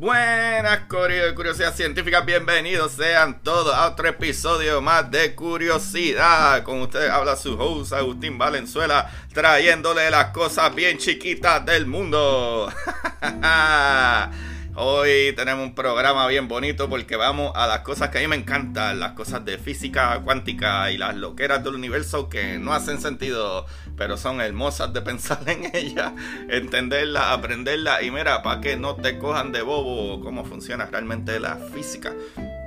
Buenas, Curiosidad Científica, bienvenidos sean todos a otro episodio más de Curiosidad. Con ustedes habla su host Agustín Valenzuela, trayéndole las cosas bien chiquitas del mundo. Hoy tenemos un programa bien bonito porque vamos a las cosas que a mí me encantan, las cosas de física cuántica y las loqueras del universo que no hacen sentido, pero son hermosas de pensar en ellas, entenderlas, aprenderlas y mira, para que no te cojan de bobo cómo funciona realmente la física.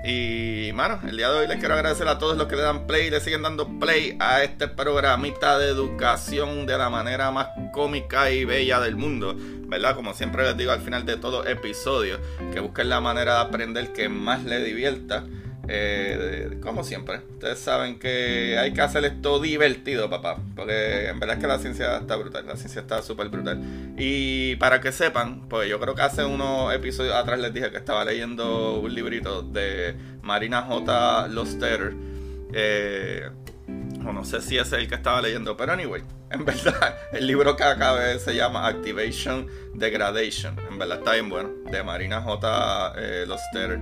Y, mano, el día de hoy les quiero agradecer a todos los que le dan play y le siguen dando play a este programita de educación de la manera más cómica y bella del mundo. ¿Verdad? Como siempre les digo al final de todo episodio, que busquen la manera de aprender que más les divierta. Eh, como siempre, ustedes saben que hay que hacer esto divertido, papá. Porque en verdad es que la ciencia está brutal, la ciencia está súper brutal. Y para que sepan, pues yo creo que hace unos episodios atrás les dije que estaba leyendo un librito de Marina J. Loster. Eh, o no sé si ese es el que estaba leyendo, pero anyway, en verdad, el libro que acabé se llama Activation Degradation. En verdad está bien bueno, de Marina J. Eh, Loster.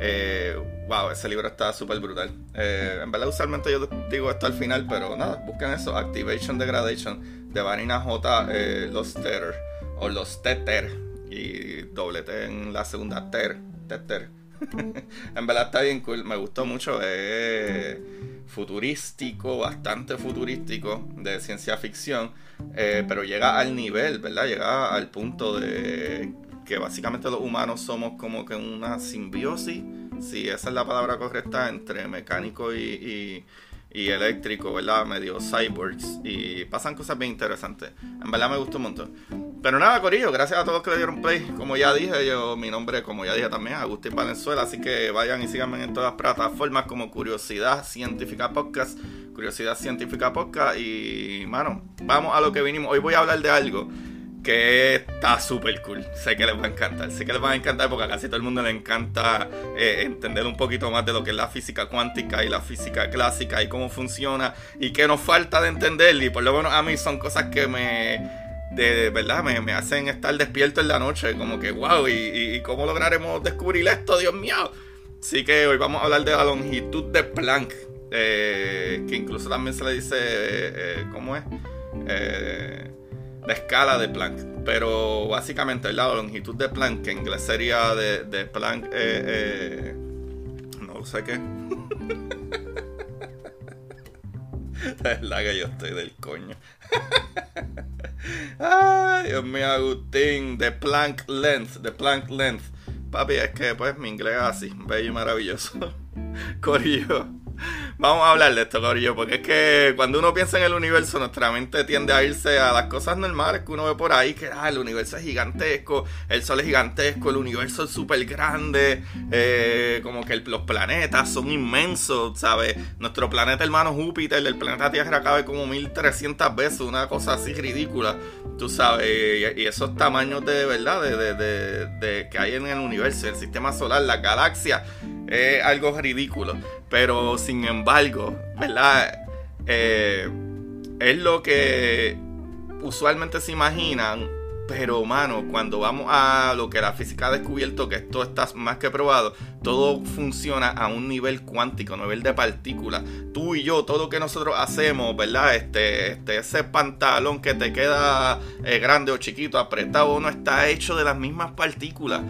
Eh, wow, ese libro está súper brutal. Eh, en verdad, usualmente yo digo esto al final, pero nada, busquen eso: Activation Degradation de Marina J. Eh, Loster o Los Teter y doble T en la segunda Ter. Teter. en verdad está bien cool, me gustó mucho. Es futurístico, bastante futurístico de ciencia ficción, eh, pero llega al nivel, ¿verdad? Llega al punto de que básicamente los humanos somos como que una simbiosis, si esa es la palabra correcta, entre mecánico y, y, y eléctrico, ¿verdad? Medio cyborgs y pasan cosas bien interesantes. En verdad me gustó un montón. Pero nada, Corillo, gracias a todos que le dieron play. Como ya dije, yo, mi nombre, como ya dije también, Agustín Valenzuela. Así que vayan y síganme en todas las plataformas como Curiosidad Científica Podcast. Curiosidad Científica Podcast. Y, mano, vamos a lo que vinimos. Hoy voy a hablar de algo que está súper cool. Sé que les va a encantar. Sé que les va a encantar porque a casi todo el mundo le encanta eh, entender un poquito más de lo que es la física cuántica y la física clásica y cómo funciona y qué nos falta de entender. Y por lo menos a mí son cosas que me de verdad me, me, hacen estar despierto en la noche, como que wow, y, cómo lograremos descubrir esto, Dios mío. Así que hoy vamos a hablar de la longitud de Planck, eh, que incluso también se le dice, eh, eh, ¿cómo es? La escala de Planck. Pero básicamente la longitud de Planck, que en inglés sería de, de Planck, no sé qué. es la que yo estoy del coño. Ay, Dios mío, Agustín, de Planck Length, de Planck Length. Papi, es que pues mi inglés es así, bello y maravilloso. Corillo. Vamos a hablar de esto, Corillo, porque es que cuando uno piensa en el universo, nuestra mente tiende a irse a las cosas normales que uno ve por ahí, que ah, el universo es gigantesco, el sol es gigantesco, el universo es súper grande, eh, como que los planetas son inmensos, ¿sabes? Nuestro planeta hermano Júpiter, el planeta Tierra cabe como 1300 veces, una cosa así ridícula, tú sabes, y, esos tamaños de verdad de, de, que hay en el universo, el sistema solar, la galaxia, es algo ridículo. Pero sin embargo, ¿verdad? Eh, es lo que usualmente se imaginan. Pero, mano, cuando vamos a lo que la física ha descubierto, que esto está más que probado, todo funciona a un nivel cuántico, a nivel de partículas. Tú y yo, todo lo que nosotros hacemos, ¿verdad? Este, este ese pantalón que te queda eh, grande o chiquito, apretado, no está hecho de las mismas partículas.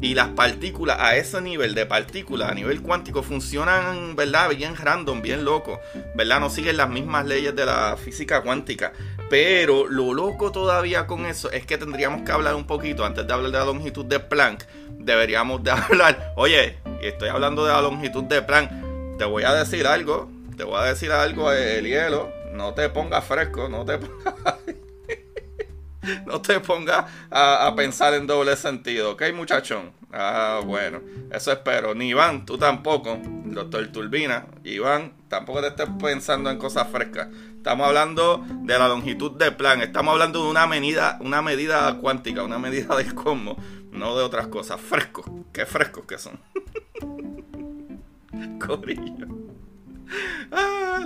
Y las partículas a ese nivel de partículas, a nivel cuántico, funcionan, ¿verdad? Bien random, bien loco, ¿verdad? No siguen las mismas leyes de la física cuántica. Pero lo loco todavía con eso es que tendríamos que hablar un poquito, antes de hablar de la longitud de Planck, deberíamos de hablar, oye, estoy hablando de la longitud de Planck, te voy a decir algo, te voy a decir algo, el hielo, no te pongas fresco, no te pongas... no te pongas a, pensar en doble sentido, ¿ok, muchachón? Ah, bueno, eso espero. Ni Iván, tú tampoco, doctor Turbina. Iván, tampoco te estés pensando en cosas frescas. Estamos hablando de la longitud de plan. Estamos hablando de una medida, una medida cuántica, una medida de cosmos, no de otras cosas. Frescos, qué frescos que son. Corillo.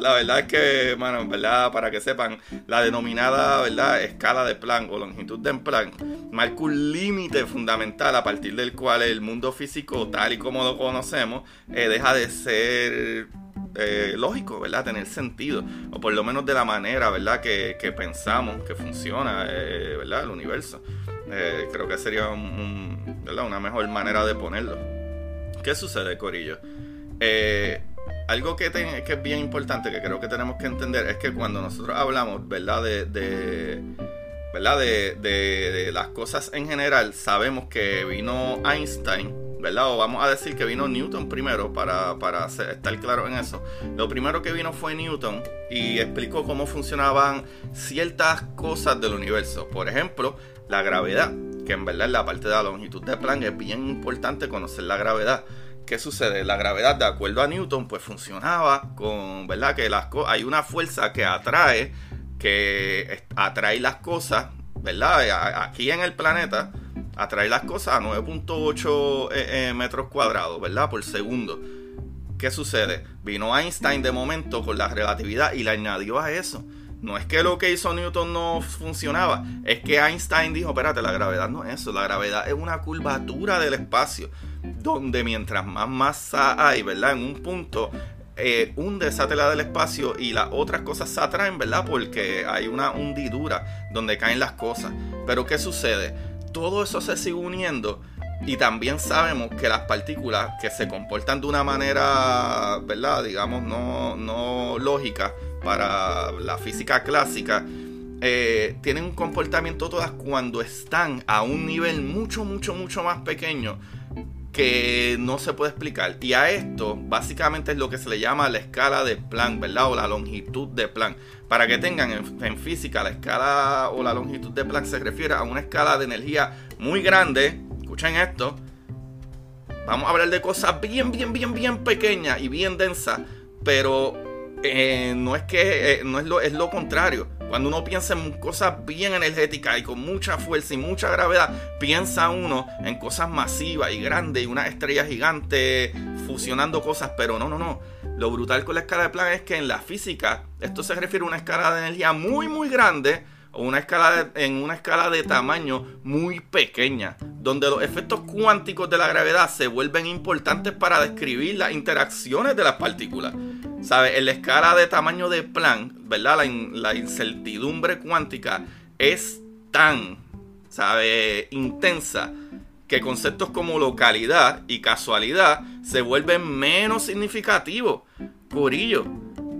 La verdad es que, verdad, para que sepan, la denominada ¿verdad? escala de Planck o longitud de Planck marca un límite fundamental a partir del cual el mundo físico, tal y como lo conocemos, eh, deja de ser eh, lógico, ¿verdad? Tener sentido, o por lo menos de la manera, ¿verdad? Que, pensamos que funciona, eh, ¿verdad? El universo. creo que sería una mejor manera de ponerlo. ¿Qué sucede, Corillo? Algo que, es bien importante, que creo que tenemos que entender, es que cuando nosotros hablamos, ¿verdad? De, ¿verdad? De, las cosas en general, sabemos que vino Einstein, ¿verdad? O vamos a decir que vino Newton primero, para, para estar claro en eso. Lo primero que vino fue Newton y explicó cómo funcionaban ciertas cosas del universo. Por ejemplo, la gravedad, que en verdad en la parte de la longitud de Planck es bien importante conocer la gravedad. ¿Qué sucede? La gravedad, de acuerdo a Newton, pues funcionaba con, ¿verdad? Que las hay una fuerza que atrae, que atrae las cosas, ¿verdad? Aquí en el planeta, atrae las cosas a 9.8 eh, eh, metros cuadrados, ¿verdad? Por segundo. ¿Qué sucede? Vino Einstein de momento con la relatividad y le añadió a eso. No es que lo que hizo Newton no funcionaba, es que Einstein dijo, espérate, la gravedad no es eso, la gravedad es una curvatura del espacio donde mientras más masa hay, ¿verdad? En un punto eh, hunde esa tela del espacio y las otras cosas se atraen, ¿verdad? Porque hay una hundidura donde caen las cosas. Pero ¿qué sucede? Todo eso se sigue uniendo y también sabemos que las partículas que se comportan de una manera, ¿verdad? Digamos, no, no lógica para la física clásica, eh, tienen un comportamiento todas cuando están a un nivel mucho, mucho, mucho más pequeño que no se puede explicar. Y a esto básicamente es lo que se le llama la escala de Planck, ¿verdad? O la longitud de Planck. Para que tengan en, física la escala o la longitud de Planck se refiere a una escala de energía muy grande. Escuchen esto. Vamos a hablar de cosas bien, bien, bien, bien pequeñas y bien densas. Pero eh, no es que eh, no es lo, es lo contrario. Cuando uno piensa en cosas bien energéticas y con mucha fuerza y mucha gravedad, piensa uno en cosas masivas y grandes y una estrella gigante fusionando cosas, pero no, no, no. Lo brutal con la escala de Planck es que en la física esto se refiere a una escala de energía muy, muy grande o una escala en una escala de tamaño muy pequeña, donde los efectos cuánticos de la gravedad se vuelven importantes para describir las interacciones de las partículas. ¿Sabes? En la escala de tamaño de Planck, ¿verdad? La, incertidumbre cuántica es tan, ¿sabe? Intensa que conceptos como localidad y casualidad se vuelven menos significativos. Por ello,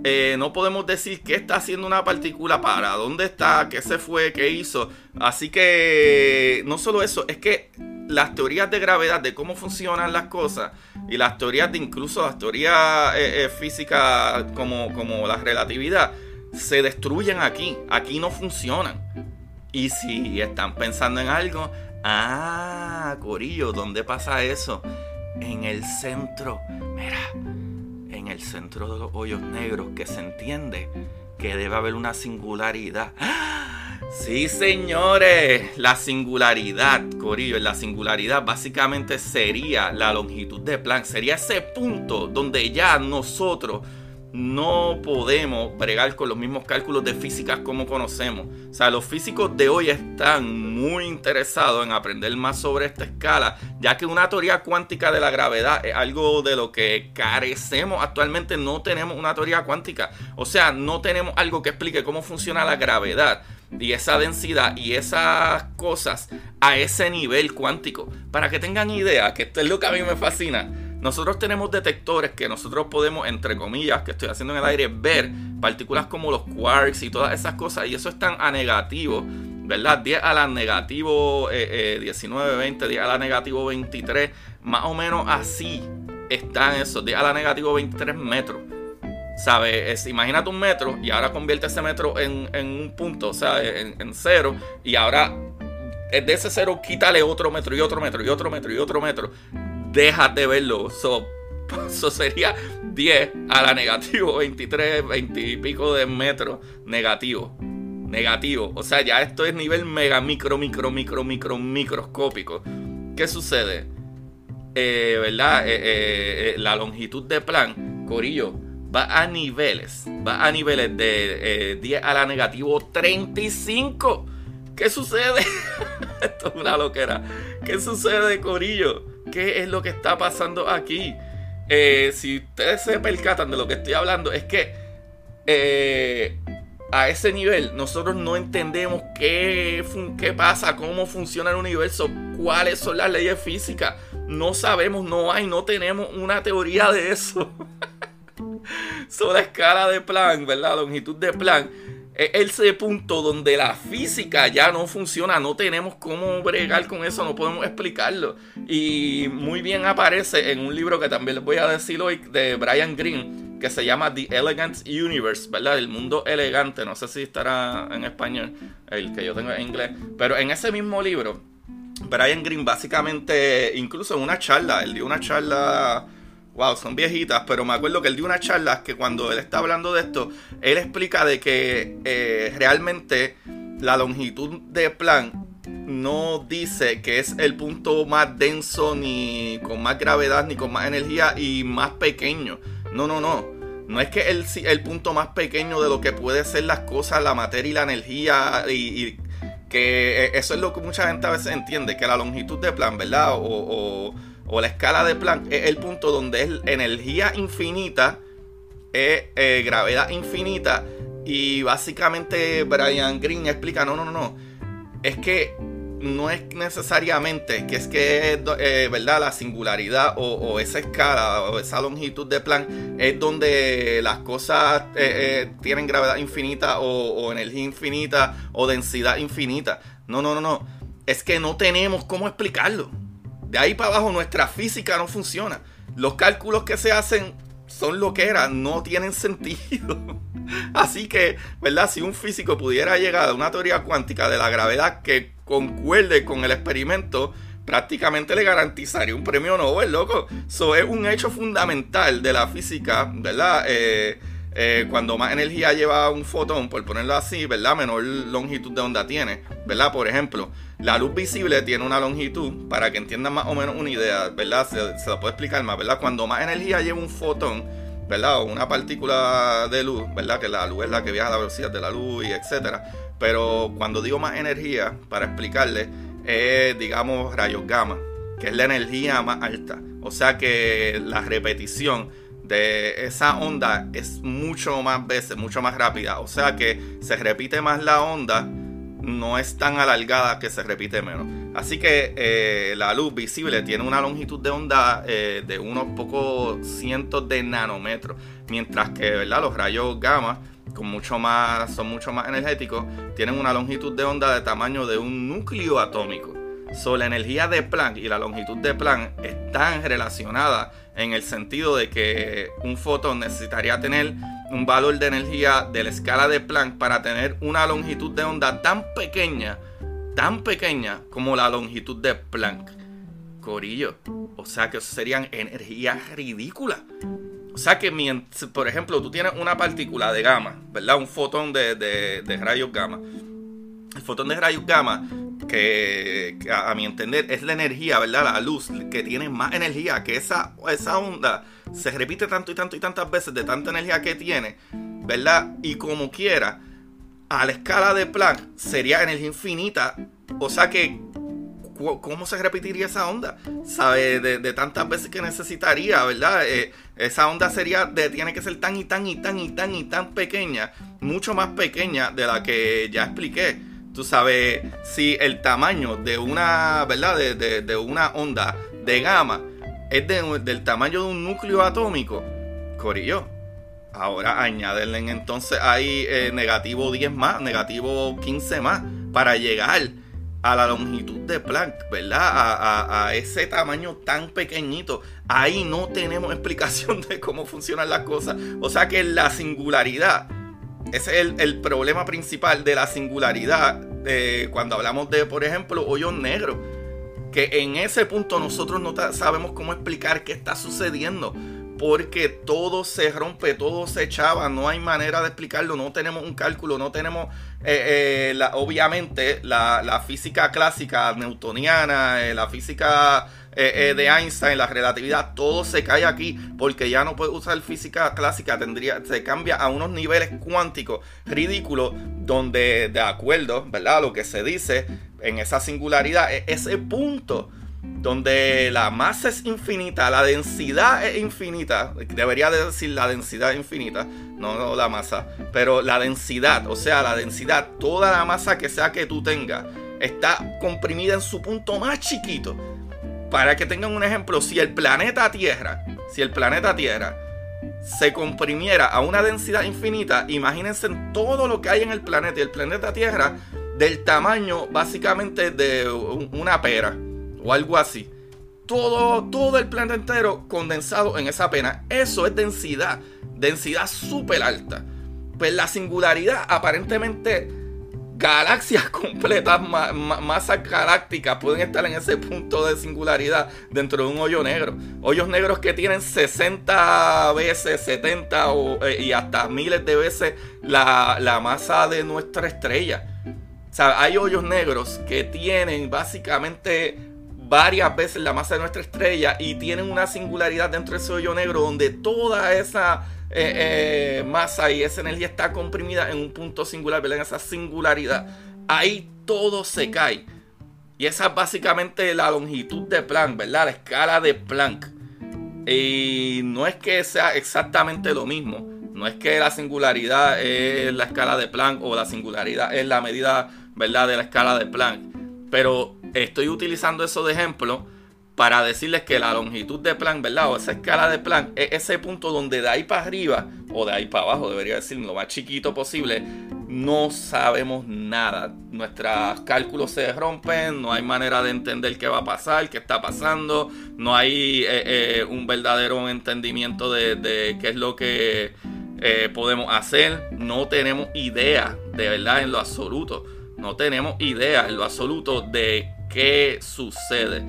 eh, no podemos decir qué está haciendo una partícula, para dónde está, qué se fue, qué hizo. Así que no solo eso, es que las teorías de gravedad, de cómo funcionan las cosas, y las teorías de incluso las teorías eh, eh, físicas como, como la relatividad, se destruyen aquí. Aquí no funcionan. Y si están pensando en algo, ah, Corillo, ¿dónde pasa eso? En el centro. Mira, en el centro de los hoyos negros que se entiende que debe haber una singularidad. Sí, señores, la singularidad, Corillo, la singularidad básicamente sería la longitud de Planck, sería ese punto donde ya nosotros no podemos bregar con los mismos cálculos de física como conocemos. O sea, los físicos de hoy están muy interesados en aprender más sobre esta escala, ya que una teoría cuántica de la gravedad es algo de lo que carecemos actualmente. No tenemos una teoría cuántica. O sea, no tenemos algo que explique cómo funciona la gravedad y esa densidad y esas cosas a ese nivel cuántico. Para que tengan idea, que esto es lo que a mí me fascina nosotros tenemos detectores que nosotros podemos, entre comillas, que estoy haciendo en el aire, ver partículas como los quarks y todas esas cosas, y eso están a negativo, ¿verdad? 10 a la negativo 19, 20, 10 a la negativo 23, más o menos así están esos, 10 a la negativo 23 metros. ¿Sabes? Imagínate un metro y ahora convierte ese metro en, un punto, o sea, en, en cero, y ahora de ese cero quítale otro metro y otro metro y otro metro y otro metro déjate verlo. Eso sería 10 a la negativo, 23, 20 y pico de metros negativo. Negativo. O sea, ya esto es nivel mega, micro, micro, micro, micro, microscópico. ¿Qué sucede? Eh, ¿Verdad? Eh, eh, la longitud de plan, Corillo, va a niveles. Va a niveles de 10 a la negativo 35. ¿Qué sucede? Esto es una loquera. ¿Qué sucede, Corillo? ¿Qué es lo que está pasando aquí? Eh, si ustedes se percatan de lo que estoy hablando, es que eh, a ese nivel nosotros no entendemos qué, qué pasa, cómo funciona el universo, cuáles son las leyes físicas. No sabemos, no hay, no tenemos una teoría de eso. Sobre la escala de plan, ¿verdad? Longitud de plan es ese punto donde la física ya no funciona, no tenemos cómo bregar con eso, no podemos explicarlo. Y muy bien aparece en un libro que también les voy a decir hoy de Brian Greene, que se llama The Elegant Universe, ¿verdad? El mundo elegante, no sé si estará en español, el que yo tengo en inglés, pero en ese mismo libro, Brian Greene básicamente, incluso en una charla, él dio una charla wow, son viejitas, pero me acuerdo que él dio una charla que cuando él está hablando de esto, él explica de que eh, realmente la longitud de plan no dice que es el punto más denso, ni con más gravedad, ni con más energía y más pequeño. No, no, no. No es que el, el punto más pequeño de lo que puede ser las cosas, la materia y la energía, y, que eh, eso es lo que mucha gente a veces entiende, que la longitud de plan, ¿verdad? o o la escala de Planck es el punto donde es energía infinita, es eh, gravedad infinita. Y básicamente Brian Green explica, no, no, no, no. Es que no es necesariamente que es que, eh, ¿verdad? La singularidad o, esa escala o esa longitud de Planck es donde las cosas eh, tienen gravedad infinita o, o energía infinita o densidad infinita. No, no, no, no. Es que no tenemos cómo explicarlo. De ahí para abajo nuestra física no funciona. Los cálculos que se hacen son lo que eran, no tienen sentido. Así que, ¿verdad? Si un físico pudiera llegar a una teoría cuántica de la gravedad que concuerde con el experimento, prácticamente le garantizaría un premio Nobel, loco. Eso es un hecho fundamental de la física, ¿verdad? Eh, eh, cuando más energía lleva un fotón, por ponerlo así, ¿verdad? Menor longitud de onda tiene, ¿verdad? Por ejemplo, la luz visible tiene una longitud, para que entiendan más o menos una idea, ¿verdad? Se, se lo puedo explicar más, ¿verdad? Cuando más energía lleva un fotón, ¿verdad? O una partícula de luz, ¿verdad? Que la luz es la que viaja a la velocidad de la luz y etcétera. Pero cuando digo más energía, para explicarle, es, digamos, rayos gamma, que es la energía más alta. O sea que la repetición de esa onda es mucho más veces, mucho más rápida. O sea que se repite más la onda, no es tan alargada que se repite menos. Así que eh, la luz visible tiene una longitud de onda eh, de unos pocos cientos de nanómetros, mientras que ¿verdad? los rayos gamma con mucho más, son mucho más energéticos, tienen una longitud de onda de tamaño de un núcleo atómico. So, la energía de Planck y la longitud de Planck están relacionadas en el sentido de que un fotón necesitaría tener un valor de energía de la escala de Planck para tener una longitud de onda tan pequeña, tan pequeña como la longitud de Planck. Corillo. O sea que serían energías ridículas. O sea que, por ejemplo, tú tienes una partícula de gamma, ¿verdad? Un fotón de, rayos gamma. El fotón de rayos gamma, que, a, mi entender es la energía, ¿verdad? La luz, que tiene más energía que esa, esa onda, se repite tanto y tanto y tantas veces de tanta energía que tiene, ¿verdad? Y como quiera, a la escala de Planck sería energía infinita. O sea que ¿cómo se repetiría esa onda? ¿Sabe? De, tantas veces que necesitaría, ¿verdad? Eh, esa onda sería, de, tiene que ser tan y tan y tan y tan y tan pequeña, mucho más pequeña de la que ya expliqué. Tú sabes, si el tamaño de una, ¿verdad? De, una onda de gamma es del tamaño de un núcleo atómico, Corillo. Ahora añadenle entonces ahí eh, negativo 10 más, negativo 15 más, para llegar a la longitud de Planck, ¿verdad? A, ese tamaño tan pequeñito. Ahí no tenemos explicación de cómo funcionan las cosas. O sea que la singularidad, ese es el, problema principal de la singularidad cuando hablamos de, por ejemplo, hoyos negros. Que en ese punto nosotros no sabemos cómo explicar qué está sucediendo porque todo se rompe, todo se echaba, no hay manera de explicarlo, no tenemos un cálculo, no tenemos, eh, eh, obviamente, la, física clásica newtoniana, eh, la física de Einstein, la relatividad, todo se cae aquí porque ya no puede usar física clásica, tendría, se cambia a unos niveles cuánticos ridículos donde, de acuerdo, ¿verdad? Lo que se dice en esa singularidad, ese punto donde la masa es infinita, la densidad es infinita, debería decir la densidad infinita, no, no la masa, pero la densidad, o sea, la densidad, toda la masa que sea que tú tengas, está comprimida en su punto más chiquito. Para que tengan un ejemplo, si el planeta Tierra, si el planeta Tierra se comprimiera a una densidad infinita, imagínense todo lo que hay en el planeta y el planeta Tierra del tamaño básicamente de una pera o algo así. Todo, todo el planeta entero condensado en esa pena. Eso es densidad. Densidad súper alta. Pues la singularidad, aparentemente, galaxias completas, masas galácticas pueden estar en ese punto de singularidad dentro de un hoyo negro. Hoyos negros que tienen 60 veces, 70 eh, y hasta miles de veces la, la masa de nuestra estrella. O sea, hay hoyos negros que tienen básicamente varias veces la masa de nuestra estrella y tienen una singularidad dentro de ese hoyo negro donde toda esa eh, eh, masa y esa energía está comprimida en un punto singular, ¿verdad? En esa singularidad. Ahí todo se cae. Y esa es básicamente la longitud de Planck, ¿verdad? La escala de Planck. Y no es que sea exactamente lo mismo. No es que la singularidad es la escala de Planck o la singularidad es la medida, ¿verdad? De la escala de Planck. Pero estoy utilizando eso de ejemplo para decirles que la longitud de Planck, ¿verdad? O esa escala de Planck es ese punto donde de ahí para arriba, o de ahí para abajo, debería decir, lo más chiquito posible, no sabemos nada. Nuestros cálculos se rompen, no hay manera de entender qué va a pasar, qué está pasando, no hay eh, eh, un verdadero entendimiento de, qué es lo que eh, podemos hacer, no tenemos idea, de verdad, en lo absoluto. No tenemos idea en lo absoluto de qué sucede.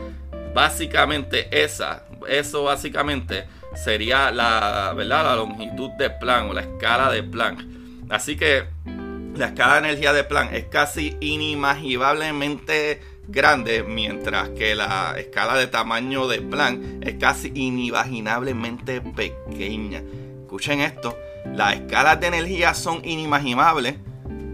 Básicamente esa, eso básicamente sería la, ¿verdad? la longitud de Planck o la escala de Planck. Así que la escala de energía de Planck es casi inimaginablemente grande, mientras que la escala de tamaño de Planck es casi inimaginablemente pequeña. Escuchen esto, las escalas de energía son inimaginables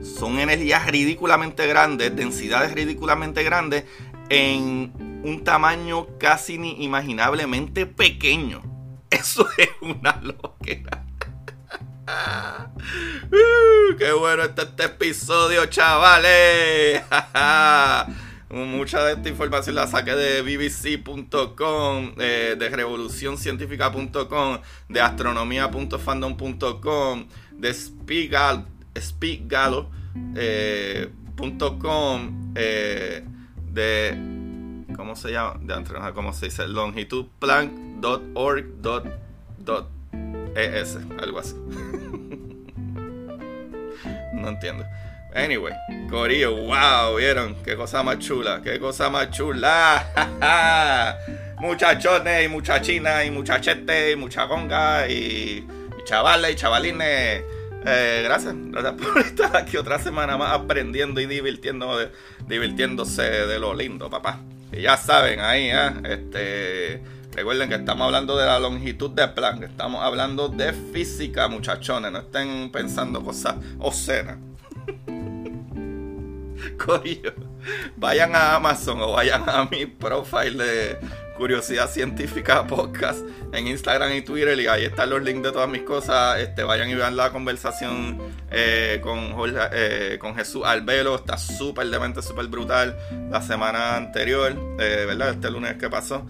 son energías ridículamente grandes, densidades ridículamente grandes, en un tamaño casi ni imaginablemente pequeño. Eso es una loquera. ¡Qué bueno está este episodio, chavales! Mucha de esta información la saqué de bbc.com, eh, de revolucioncientífica.com, de astronomía.fandom.com, de speakgalo.com eh, eh, de ¿cómo se llama? De antes, ¿cómo se dice? longitudeplan.org.es, algo así. no entiendo. Anyway, Corillo, wow, ¿vieron? Qué cosa más chula, qué cosa más chula. Muchachones y muchachinas y muchachetes y muchaconga y, y chavales y chavalines. Eh, gracias, gracias por estar aquí otra semana más aprendiendo y divirtiendo, divirtiéndose de lo lindo, papá. Y ya saben ahí, ¿eh? este, recuerden que estamos hablando de la longitud de plan, estamos hablando de física, muchachones, no estén pensando cosas obscenas. Corillo, vayan a Amazon o vayan a mi profile de Curiosidad Científica Podcast en Instagram y Twitter y ahí están los links de todas mis cosas. Este, vayan y vean la conversación eh, con, eh, con Jesús Albelo. Está súper demente, súper brutal. La semana anterior, eh, ¿verdad? Este lunes que pasó.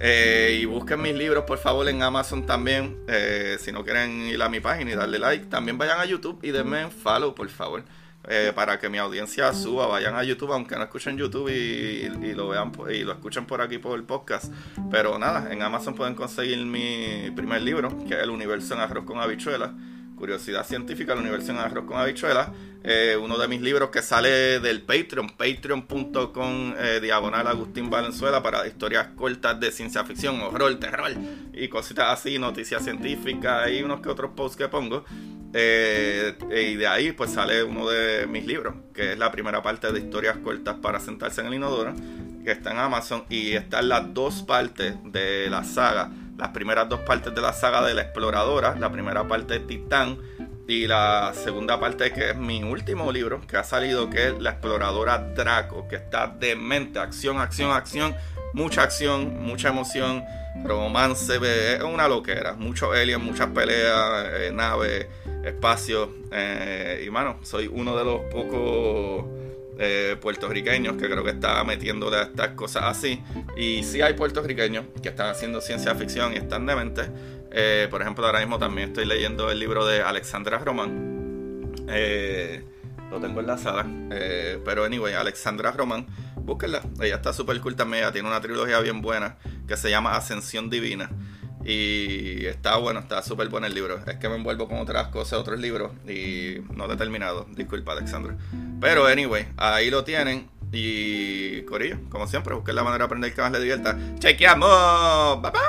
y busquen mis libros, por favor, en Amazon también. si no quieren ir a mi página y darle like, también vayan a YouTube y denme follow, por favor. Eh, para que mi audiencia suba, vayan a YouTube, aunque no escuchen YouTube y, lo vean y lo escuchen por aquí por el podcast. Pero nada, en Amazon pueden conseguir mi primer libro, que es El universo en arroz con habichuelas. Curiosidad científica, el universo en arroz con habichuelas. Eh, uno de mis libros que sale del Patreon, patreon.com eh, diagonal Agustín Valenzuela para historias cortas de ciencia ficción, horror, terror y cositas así, noticias científicas y unos que otros posts que pongo. Eh, y de ahí pues sale uno de mis libros, que es la primera parte de historias cortas para sentarse en el inodoro, que está en Amazon y están las dos partes de la saga, las primeras dos partes de la saga de la exploradora, la primera parte de Titán y la segunda parte que es mi último libro que ha salido que es la exploradora Draco, que está de mente, acción, acción, acción, mucha acción, mucha emoción, romance, es una loquera, muchos aliens, muchas peleas, eh, naves espacio. Eh, y mano, soy uno de los pocos eh, puertorriqueños que creo que está metiéndole a estas cosas así. Y sí hay puertorriqueños que están haciendo ciencia ficción y están de mente. Eh, por ejemplo, ahora mismo también estoy leyendo el libro de Alexandra Román. lo tengo en la sala. pero anyway, Alexandra Román, búsquenla. Ella está súper cool también. Ella tiene una trilogía bien buena que se llama Ascensión Divina. Y está bueno, está súper bueno el libro. Es que me envuelvo con otras cosas, otros libros y no he terminado. Disculpa, Alexandra. Pero, anyway, ahí lo tienen. Y, Corillo, como siempre, busquen la manera de aprender que más le divierta. ¡Chequeamos! ¡Bye, bye!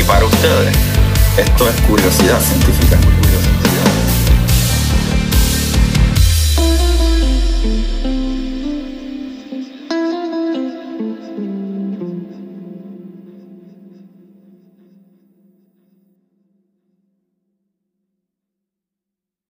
Y para ustedes, esto es curiosidad científica.